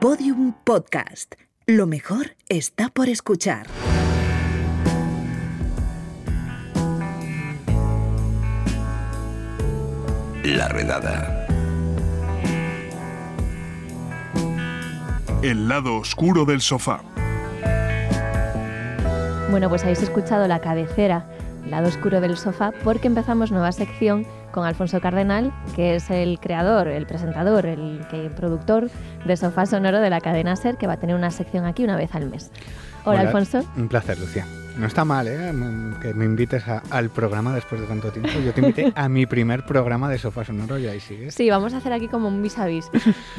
Podium Podcast. Lo mejor está por escuchar. La redada. El lado oscuro del sofá. Bueno, pues habéis escuchado la cabecera, lado oscuro del sofá, porque empezamos nueva sección con Alfonso Cardenal, que es el creador, el presentador, el que, productor de Sofá Sonoro de la cadena Ser, que va a tener una sección aquí una vez al mes. Hola, Alfonso. Un placer, Lucía. No está mal, ¿eh? Que me invites al programa después de tanto tiempo. Yo te invité a mi primer programa de Sofá Sonoro y ahí sigues. Sí, vamos a hacer aquí como un vis a vis.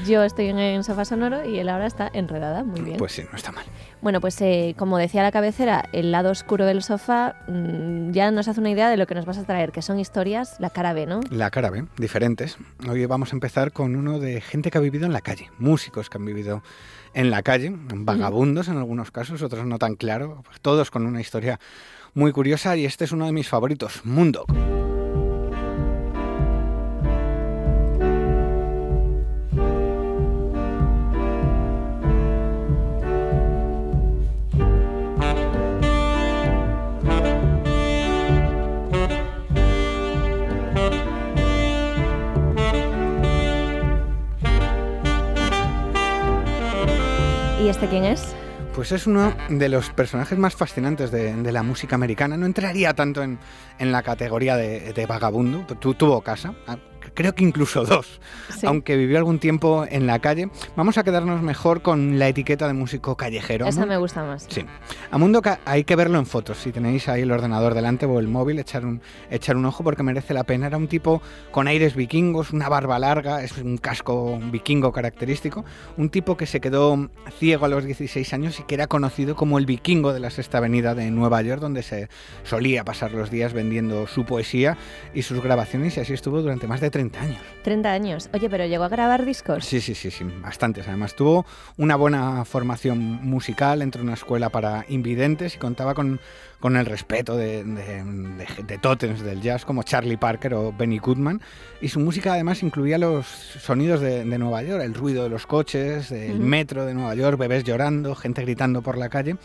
Yo estoy en, Sofá Sonoro y él ahora está enredada. Muy bien. Pues sí, no está mal. Bueno, pues eh, como decía la cabecera, el lado oscuro del sofá mm, ya nos hace una idea de lo que nos vas a traer, que son historias, la cara B, ¿no? La cara B, diferentes. Hoy vamos a empezar con uno de gente que ha vivido en la calle, músicos que han vivido en la calle, vagabundos en algunos casos, otros no tan claro, todos con una historia muy curiosa y este es uno de mis favoritos, Mundo. Este quién es? Pues es uno de los personajes más fascinantes de, la música americana. No entraría tanto en, la categoría de, de vagabundo. tuvo casa, creo que incluso dos, aunque vivió algún tiempo en la calle. Vamos a quedarnos mejor con la etiqueta de músico callejero. Esa me gusta más. Sí. A Mundo hay que verlo en fotos. Si tenéis ahí el ordenador delante o el móvil, echar un, echar un ojo porque merece la pena. Era un tipo con aires vikingos, una barba larga, es un casco vikingo característico. Un tipo que se quedó ciego a los 16 años y que era conocido como el vikingo de la Sexta Avenida de Nueva York, donde se solía pasar los días vendiendo su poesía y sus grabaciones y así estuvo durante más de 30 años. 30 años. Oye, pero llegó a grabar discos. Sí, sí, sí, sí, bastantes. Además, tuvo una buena formación musical, entre una escuela para invidentes y contaba con, con el respeto de, de, de, totems del jazz como Charlie Parker o Benny Goodman. Y su música además incluía los sonidos de, Nueva York, el ruido de los coches, el metro de Nueva York, bebés llorando, gente gritando por la calle.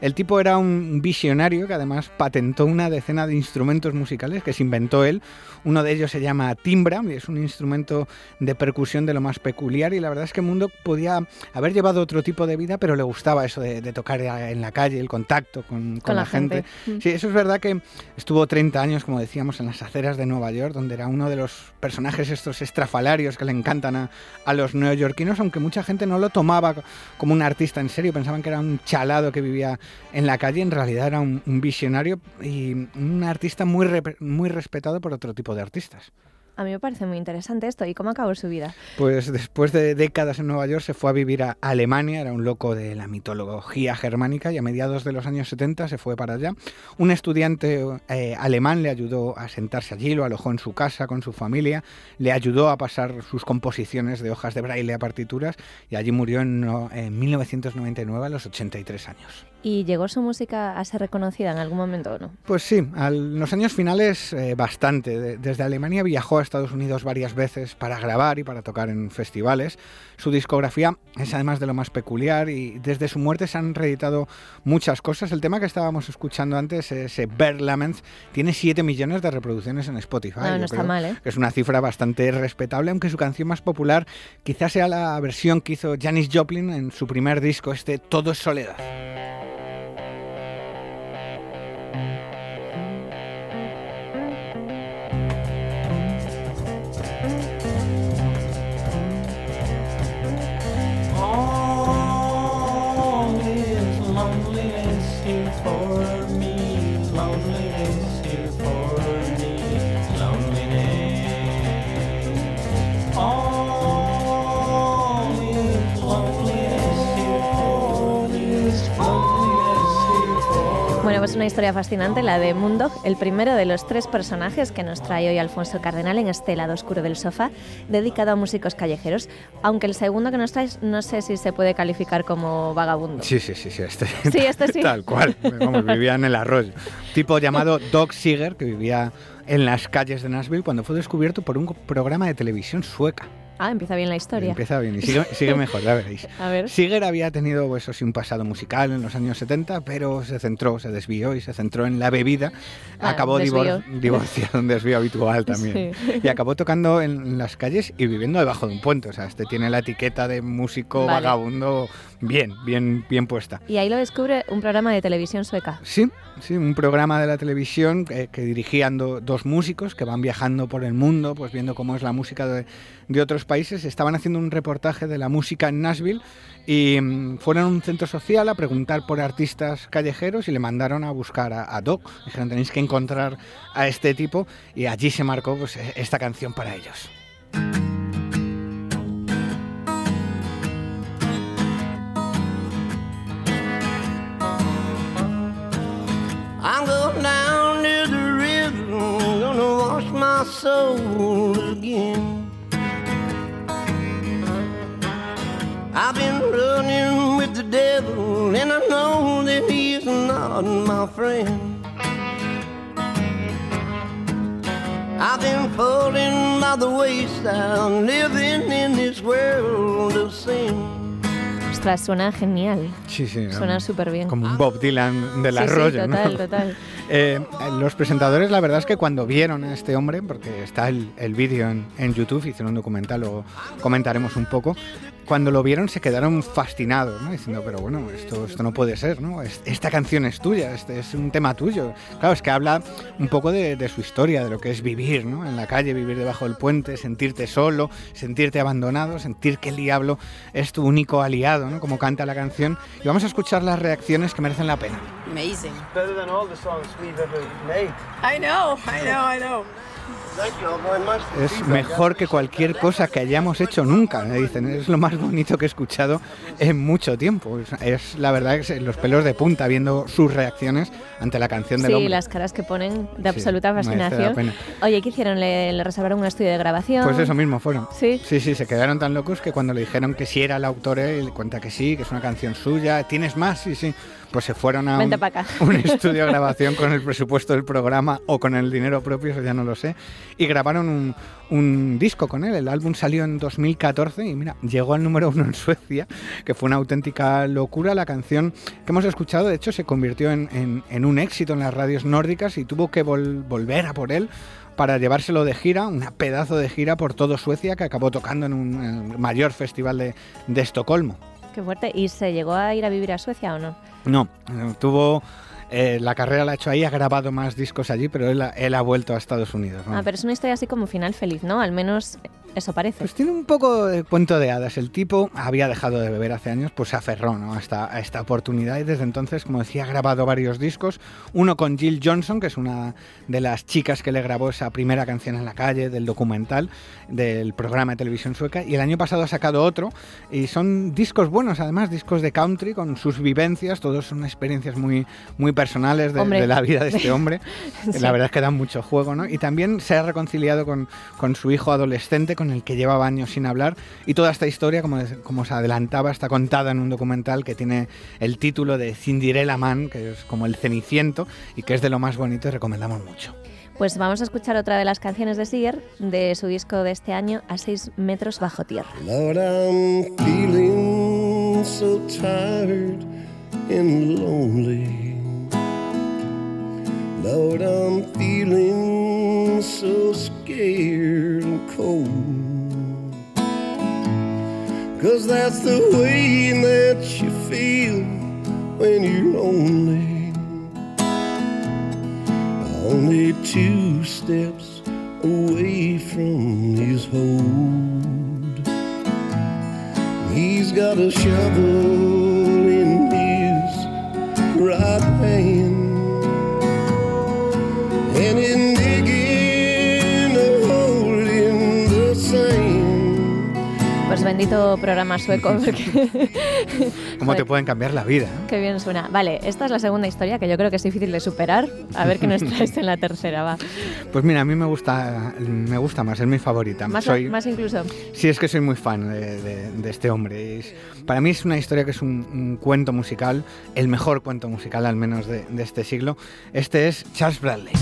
El tipo era un visionario que además patentó una decena de instrumentos musicales que se inventó él. Uno de ellos se llama timbra, y es un instrumento de percusión de lo más peculiar y la verdad es que Mundo podía haber llevado otro tipo de vida, pero le gustaba eso de, tocar en la calle, el contacto con, la, gente. Mm. Sí, eso es verdad que estuvo 30 años, como decíamos, en las aceras de Nueva York, donde era uno de los personajes estos estrafalarios que le encantan a, a los neoyorquinos, aunque mucha gente no lo tomaba como un artista en serio, pensaban que era un chalado que vivía en la calle, en realidad era un, visionario y un artista muy, muy respetado por otro tipo de artistas. A mí me parece muy interesante esto. ¿Y cómo acabó su vida? Pues después de décadas en Nueva York se fue a vivir a Alemania, era un loco de la mitología germánica y a mediados de los años 70 se fue para allá. Un estudiante eh, alemán le ayudó a sentarse allí, lo alojó en su casa con su familia, le ayudó a pasar sus composiciones de hojas de braille a partituras y allí murió en, en 1999 a los 83 años. ¿Y llegó su música a ser reconocida en algún momento o no? Pues sí, en los años finales eh, bastante. desde Alemania viajó a Estados Unidos varias veces para grabar y para tocar en festivales. Su discografía es además de lo más peculiar y desde su muerte se han reeditado muchas cosas. El tema que estábamos escuchando antes, ese Bear Laments, tiene 7 millones de reproducciones en Spotify. No, no está mal, ¿eh? Es una cifra bastante respetable, aunque su canción más popular quizás sea la versión que hizo Janis Joplin en su primer disco, este Todo es Soledad. Una historia fascinante, la de Mundo, el primero de los tres personajes que nos trae hoy Alfonso Cardenal en este lado oscuro del sofá, dedicado a músicos callejeros. Aunque el segundo que nos traes, no sé si se puede calificar como vagabundo. Sí, sí, sí, sí. Este, sí, este sí. Tal cual. vivía en el arroyo. Tipo llamado Doc Seeger, que vivía en las calles de Nashville cuando fue descubierto por un programa de televisión sueca. Ah, empieza bien la historia. Empieza bien y sigue, sigue mejor, ya veréis. A ver. Siger había tenido, pues, eso sí, un pasado musical en los años 70, pero se centró, se desvió y se centró en la bebida. Ah, acabó divor- divorciado, un desvío habitual también. Sí. Y acabó tocando en las calles y viviendo debajo de un puente. O sea, este tiene la etiqueta de músico Vale. vagabundo bien, bien, bien puesta. Y ahí lo descubre un programa de televisión sueca. Sí, sí, un programa de la televisión que, que dirigían do- dos músicos que van viajando por el mundo, pues viendo cómo es la música de, de otros países. Estaban haciendo un reportaje de la música en Nashville y mm, fueron a un centro social a preguntar por artistas callejeros y le mandaron a buscar a, a Doc. Dijeron, tenéis que encontrar a este tipo y allí se marcó pues, e- esta canción para ellos. Soul again. I've been running with the devil, and I know that he's not my friend. I've been falling by the wayside, living in this world of sin. Ostras, suena genial. Sí, sí. Suena um, súper bien. Como un Bob Dylan del Sí, sí, arroyo, ¿no? total, total. Eh, los presentadores, la verdad es que cuando vieron a este hombre, porque está el, el vídeo en, YouTube, hicieron un documental, luego comentaremos un poco, cuando lo vieron se quedaron fascinados, ¿no? diciendo, pero bueno, esto, esto no puede ser, ¿no? Es- Esta canción es tuya, este es un tema tuyo. Claro, es que habla un poco de, de su historia, de lo que es vivir, ¿no? En la calle, vivir debajo del puente, sentirte solo, sentirte abandonado, sentir que el diablo es tu único aliado, ¿no? Como canta la canción. Y vamos a escuchar las reacciones que merecen la pena. Amazing. Better than all the songs we've ever made. I know, I know, I know. Thank you all very much. Es mejor que cualquier cosa que hayamos hecho nunca, me dicen. Es lo más bonito que he escuchado en mucho tiempo. Es, es la verdad que es los pelos de punta viendo sus reacciones ante la canción del Sí, hombre. las caras que ponen de Sí, absoluta la fascinación. Oye, ¿qué hicieron? ¿Le, le reservaron un estudio de grabación? Pues eso mismo fueron. Sí. Sí, sí, se quedaron tan locos que cuando le dijeron que sí era el autor, él cuenta que sí, que es una canción suya. ¿Tienes más? Sí, sí. Pues se fueron a un, estudio de grabación con el presupuesto del programa o con el dinero propio, eso ya no lo sé, y grabaron un, un disco con él. El álbum salió en 2014 y mira, llegó al número uno en Suecia, que fue una auténtica locura. La canción que hemos escuchado, de hecho, se convirtió en, en- en un éxito en las radios nórdicas y tuvo que vol- volver a por él para llevárselo de gira, una pedazo de gira por todo Suecia que acabó tocando en un en el mayor festival de, de Estocolmo. Qué fuerte. ¿Y se llegó a ir a vivir a Suecia o no? No, tuvo eh, la carrera la ha hecho ahí, ha grabado más discos allí, pero él, ha- él ha vuelto a Estados Unidos. ¿no? Ah, pero es una historia así como final feliz, ¿no? Al menos eso parece. Pues tiene un poco de cuento de hadas. El tipo había dejado de beber hace años, pues se aferró ¿no? a, esta, a esta oportunidad y desde entonces, como decía, ha grabado varios discos. Uno con Jill Johnson, que es una de las chicas que le grabó esa primera canción en la calle del documental del programa de televisión sueca. Y el año pasado ha sacado otro y son discos buenos, además, discos de country con sus vivencias. Todos son experiencias muy, muy personales de, de la vida de este hombre. Sí. La verdad es que dan mucho juego, ¿no? Y también se ha reconciliado con, con su hijo adolescente, con el que llevaba años sin hablar. Y toda esta historia, como, como se adelantaba, está contada en un documental que tiene el título de Cinderella Man, que es como el ceniciento, y que es de lo más bonito y recomendamos mucho. Pues vamos a escuchar otra de las canciones de Siger, de su disco de este año, A 6 metros bajo tierra. Lord, I'm feeling so tired and lonely. Lord, I'm feeling so scared and cold. Cause that's the way that you feel when you're lonely. Only two steps away from his hold. He's got a shovel bendito programa sueco, porque ¿Cómo te pueden cambiar la vida? eh? qué bien suena. Vale, esta es la segunda historia que yo creo que es difícil de superar. A ver qué nos traes en la tercera, va. Pues mira, a mí me gusta, me gusta más, es mi favorita. Más, Soy, más incluso. Sí, es que soy muy fan de, de- de este hombre. Es- para mí es una historia que es un, un cuento musical, el mejor cuento musical al menos de, de este siglo. Este es Charles Bradley.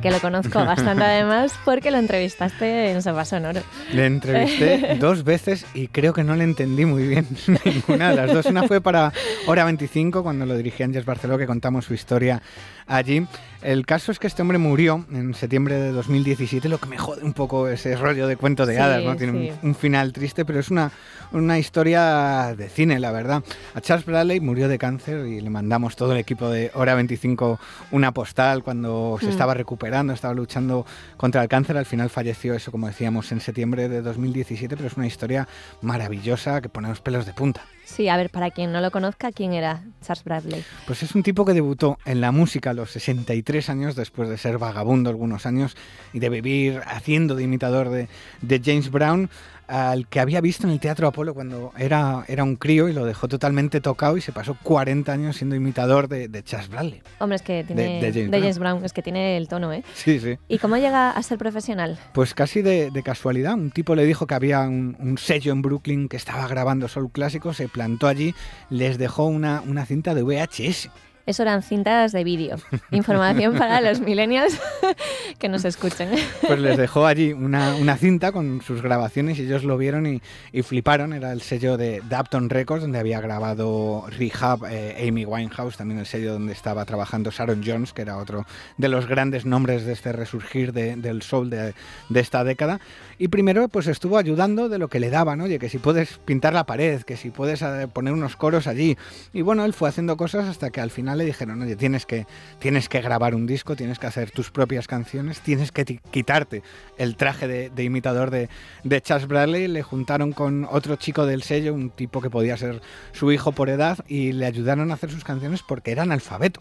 Que lo conozco bastante además porque lo entrevistaste en Sofá Sonoro. Le entrevisté dos veces y creo que no le entendí muy bien ninguna de las dos. Una fue para Hora 25, cuando lo dirigía Ángel Barceló, que contamos su historia allí. El caso es que este hombre murió en septiembre de 2017, lo que me jode un poco ese rollo de cuento de Sí, hadas, ¿no? Tiene sí. un, un final triste, pero es una, una historia de cine, la verdad. A Charles Bradley murió de cáncer y le mandamos todo el equipo de Hora 25 una postal cuando se Mm. estaba recuperando, estaba luchando contra el cáncer. Al final falleció eso, como decíamos, en septiembre de 2017, pero es una historia maravillosa que pone los pelos de punta. Sí, a ver, para quien no lo conozca, ¿quién era Charles Bradley? Pues es un tipo que debutó en la música a los 63 años, después de ser vagabundo algunos años y de vivir haciendo de imitador de, de James Brown, al que había visto en el Teatro Apolo cuando era, era un crío y lo dejó totalmente tocado y se pasó 40 años siendo imitador de, de Charles Bradley. Hombre, es que tiene... de James Brown. es que tiene el tono, ¿eh? Sí, sí. ¿Y cómo llega a ser profesional? Pues casi de, de casualidad. Un tipo le dijo que había un, un sello en Brooklyn que estaba grabando soul clásico, se plantó allí, les dejó una, una cinta de VHS. Eso eran cintas de vídeo. Información para los millennials que nos escuchen. Pues les dejó allí una, una cinta con sus grabaciones y ellos lo vieron y, y fliparon. Era el sello de Dapton Records, donde había grabado Rehab, eh, Amy Winehouse, también el sello donde estaba trabajando Sharon Jones, que era otro de los grandes nombres de este resurgir de- del soul de, de esta década. Y primero pues estuvo ayudando de lo que le daban, oye, que si puedes pintar la pared, que si puedes eh, poner unos coros allí. Y bueno, él fue haciendo cosas hasta que al final le dijeron, oye, tienes que, tienes que grabar un disco, tienes que hacer tus propias canciones, tienes que quitarte el traje de, de imitador de, de Charles Bradley. Le juntaron con otro chico del sello, un tipo que podía ser su hijo por edad, y le ayudaron a hacer sus canciones porque era analfabeto.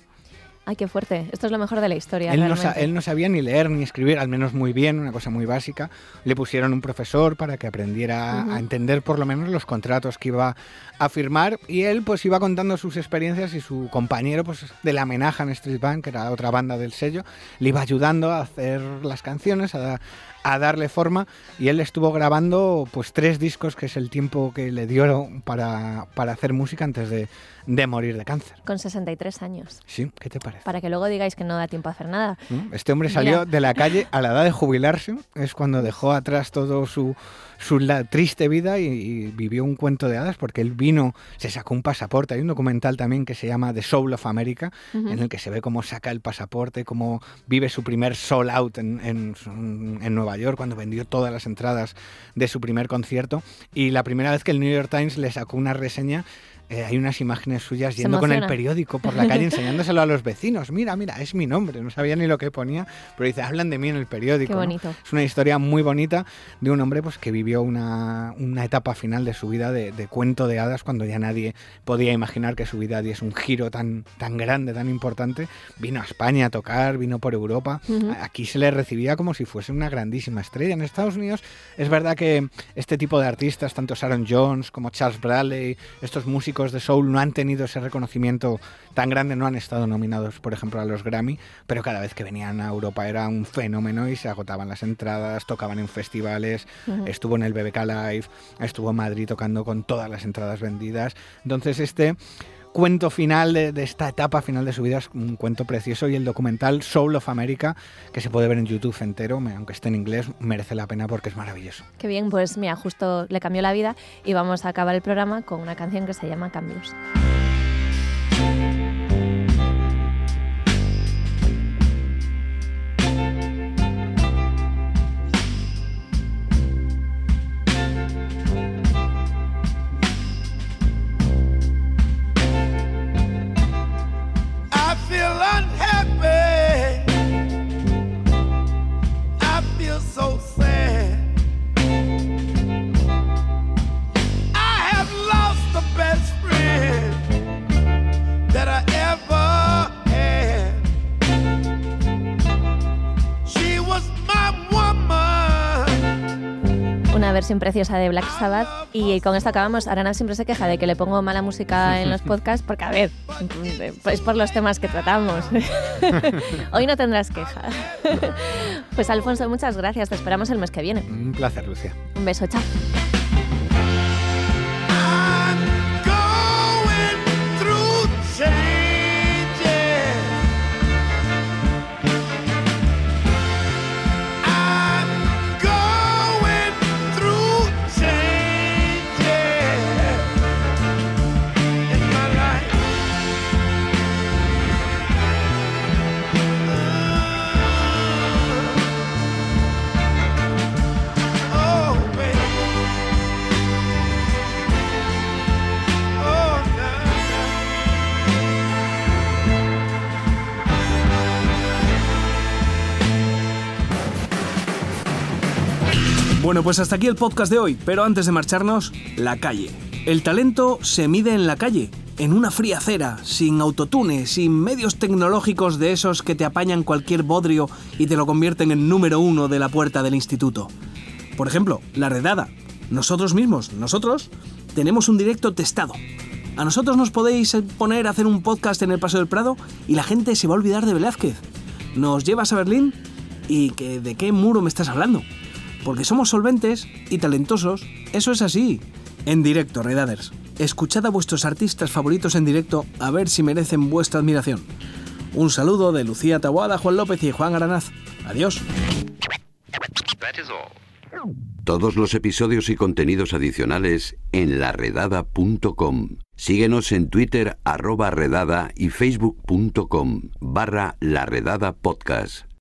Ay, qué fuerte. Esto es lo mejor de la historia. Él no, él no sabía ni leer ni escribir, al menos muy bien, una cosa muy básica. Le pusieron un profesor para que aprendiera a entender por lo menos los contratos que iba a firmar y él pues iba contando sus experiencias y su compañero pues de la amenaza en Street Band, que era otra banda del sello, le iba ayudando a hacer las canciones, a, a darle forma y él estuvo grabando pues tres discos, que es el tiempo que le dio para, para hacer música antes de, de morir de cáncer. Con 63 años. Sí, ¿qué te parece? Para que luego digáis que no da tiempo a hacer nada. ¿no? Este hombre Mira. salió de la calle a la edad de jubilarse, es cuando dejó atrás todo su, su la- triste vida y, y vivió un cuento de hadas porque él vino, se sacó un pasaporte. Hay un documental también que se llama The Soul of America, Ujú. en el que se ve cómo saca el pasaporte, cómo vive su primer sold out en, en en Nueva York, cuando vendió todas las entradas de su primer concierto. Y la primera vez que el New York Times le sacó una reseña, eh, hay unas imágenes suyas yendo con el periódico por la calle enseñándoselo a los vecinos. Mira, mira, es mi nombre. No sabía ni lo que ponía, pero dice, hablan de mí en el periódico. Qué ¿no? bonito. Es una historia muy bonita de un hombre pues, que vivió una, una etapa final de su vida de, de cuento de hadas cuando ya nadie podía imaginar que su vida diese un giro tan, tan grande, tan importante. Vino a España a tocar, vino por Europa. Ujú. Aquí se le recibía como si fuese una grandísima estrella. En Estados Unidos es verdad que este tipo de artistas, tanto Sharon Jones como Charles Bradley, estos músicos de soul no han tenido ese reconocimiento tan grande, no han estado nominados, por ejemplo, a los Grammy, pero cada vez que venían a Europa era un fenómeno y se agotaban las entradas, tocaban en festivales, Ujú. estuvo en el BBK Live, estuvo en Madrid tocando con todas las entradas vendidas. Entonces este cuento final de, de esta etapa final de su vida es un cuento precioso y el documental Soul of America, que se puede ver en YouTube entero, aunque esté en inglés, merece la pena porque es maravilloso. Qué bien, pues mira, justo le cambió la vida y vamos a acabar el programa con una canción que se llama Cambios. Versión preciosa de Black Sabbath y con esto acabamos. Arana siempre se queja de que le pongo mala música en los podcasts porque, a ver, es por los temas que tratamos. Hoy no tendrás queja. Pues Alfonso, muchas gracias. Te esperamos el mes que viene. Un placer, Lucia. Un beso, chao. Bueno, pues hasta aquí el podcast de hoy, pero antes de marcharnos, la calle. El talento se mide en la calle, en una fría acera, sin autotune, sin medios tecnológicos de esos que te apañan cualquier bodrio y te lo convierten en número uno de la puerta del instituto. Por ejemplo, la redada. Nosotros mismos, nosotros, tenemos un directo testado. A nosotros nos podéis poner a hacer un podcast en el Paso del Prado y la gente se va a olvidar de Velázquez. Nos llevas a Berlín y que de qué muro me estás hablando. Porque somos solventes y talentosos, eso es así. En directo, Redaders. Escuchad a vuestros artistas favoritos en directo a ver si merecen vuestra admiración. Un saludo de Lucía Taboada, Juan López y Juan Aranaz. Adiós. Todos los episodios y contenidos adicionales en laredada.com. Síguenos en Twitter arroba redada y facebook.com barra laredada podcast.